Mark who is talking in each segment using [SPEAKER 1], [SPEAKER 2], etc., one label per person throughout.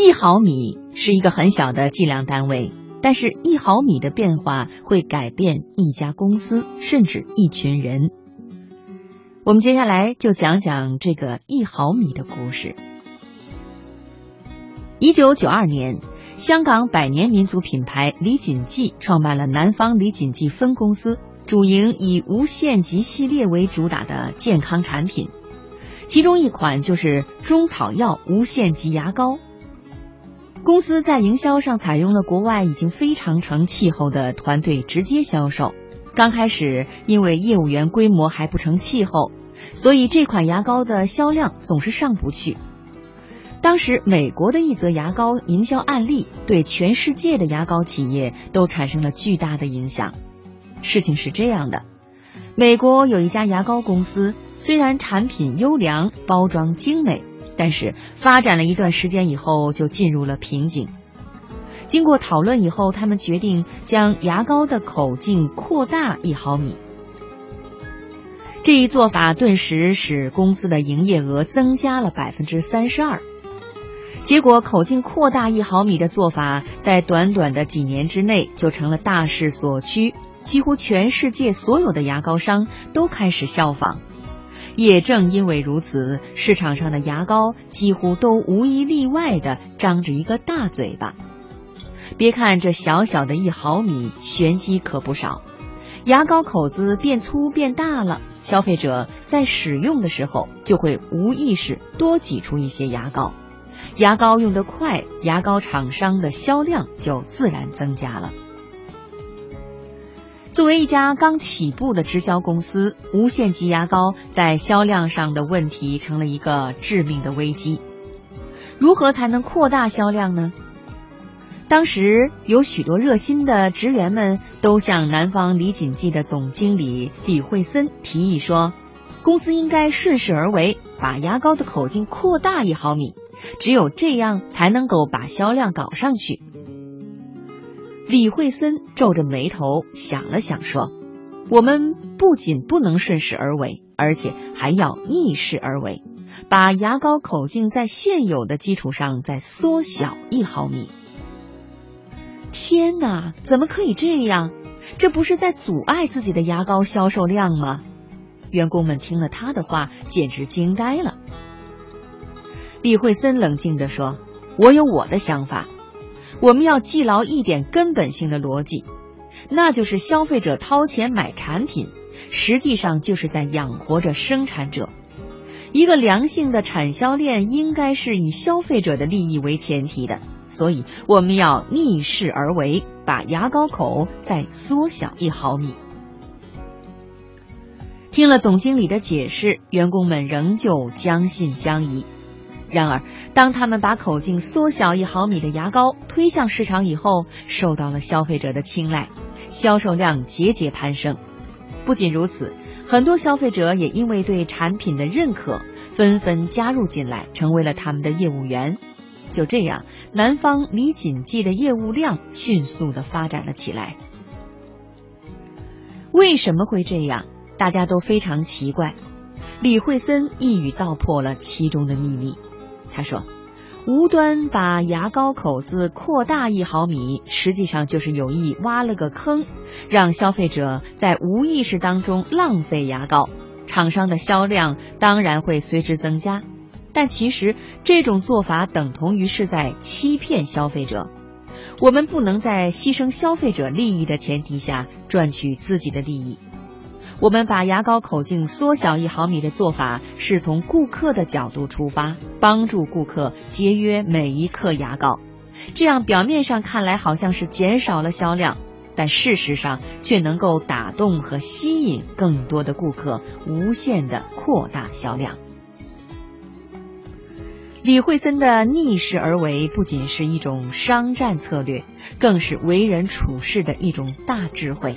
[SPEAKER 1] 一毫米是一个很小的计量单位，但是一毫米的变化会改变一家公司，甚至一群人。我们接下来就讲讲这个一毫米的故事。一九九二年，香港百年民族品牌李锦记创办了南方李锦记分公司，主营以无限极系列为主打的健康产品，其中一款就是中草药无限极牙膏。公司在营销上采用了国外已经非常成气候的团队直接销售。刚开始，因为业务员规模还不成气候，所以这款牙膏的销量总是上不去。当时，美国的一则牙膏营销案例对全世界的牙膏企业都产生了巨大的影响。事情是这样的：美国有一家牙膏公司，虽然产品优良，包装精美。但是发展了一段时间以后，就进入了瓶颈。经过讨论以后，他们决定将牙膏的口径扩大一毫米。这一做法顿时使公司的营业额增加了百分之三十二。结果，口径扩大一毫米的做法在短短的几年之内就成了大势所趋，几乎全世界所有的牙膏商都开始效仿。也正因为如此，市场上的牙膏几乎都无一例外的张着一个大嘴巴。别看这小小的一毫米，玄机可不少。牙膏口子变粗变大了，消费者在使用的时候就会无意识多挤出一些牙膏。牙膏用得快，牙膏厂商的销量就自然增加了。作为一家刚起步的直销公司，无限极牙膏在销量上的问题成了一个致命的危机。如何才能扩大销量呢？当时有许多热心的职员们都向南方李锦记的总经理李惠森提议说，公司应该顺势而为，把牙膏的口径扩大一毫米，只有这样才能够把销量搞上去。李惠森皱着眉头想了想，说：“我们不仅不能顺势而为，而且还要逆势而为，把牙膏口径在现有的基础上再缩小一毫米。”天哪，怎么可以这样？这不是在阻碍自己的牙膏销售量吗？员工们听了他的话，简直惊呆了。李惠森冷静地说：“我有我的想法。”我们要记牢一点根本性的逻辑，那就是消费者掏钱买产品，实际上就是在养活着生产者。一个良性的产销链应该是以消费者的利益为前提的，所以我们要逆势而为，把牙膏口再缩小一毫米。听了总经理的解释，员工们仍旧将信将疑。然而，当他们把口径缩小一毫米的牙膏推向市场以后，受到了消费者的青睐，销售量节节攀升。不仅如此，很多消费者也因为对产品的认可，纷纷加入进来，成为了他们的业务员。就这样，南方李锦记的业务量迅速的发展了起来。为什么会这样？大家都非常奇怪。李惠森一语道破了其中的秘密。他说：“无端把牙膏口子扩大一毫米，实际上就是有意挖了个坑，让消费者在无意识当中浪费牙膏。厂商的销量当然会随之增加，但其实这种做法等同于是在欺骗消费者。我们不能在牺牲消费者利益的前提下赚取自己的利益。”我们把牙膏口径缩小一毫米的做法，是从顾客的角度出发，帮助顾客节约每一克牙膏。这样表面上看来好像是减少了销量，但事实上却能够打动和吸引更多的顾客，无限的扩大销量。李惠森的逆势而为，不仅是一种商战策略，更是为人处事的一种大智慧。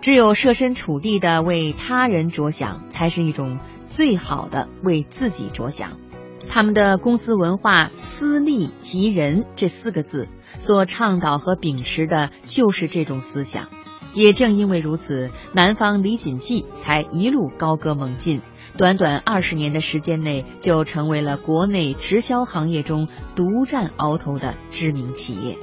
[SPEAKER 1] 只有设身处地的为他人着想，才是一种最好的为自己着想。他们的公司文化“私利及人”这四个字，所倡导和秉持的就是这种思想。也正因为如此，南方李锦记才一路高歌猛进，短短二十年的时间内，就成为了国内直销行业中独占鳌头的知名企业。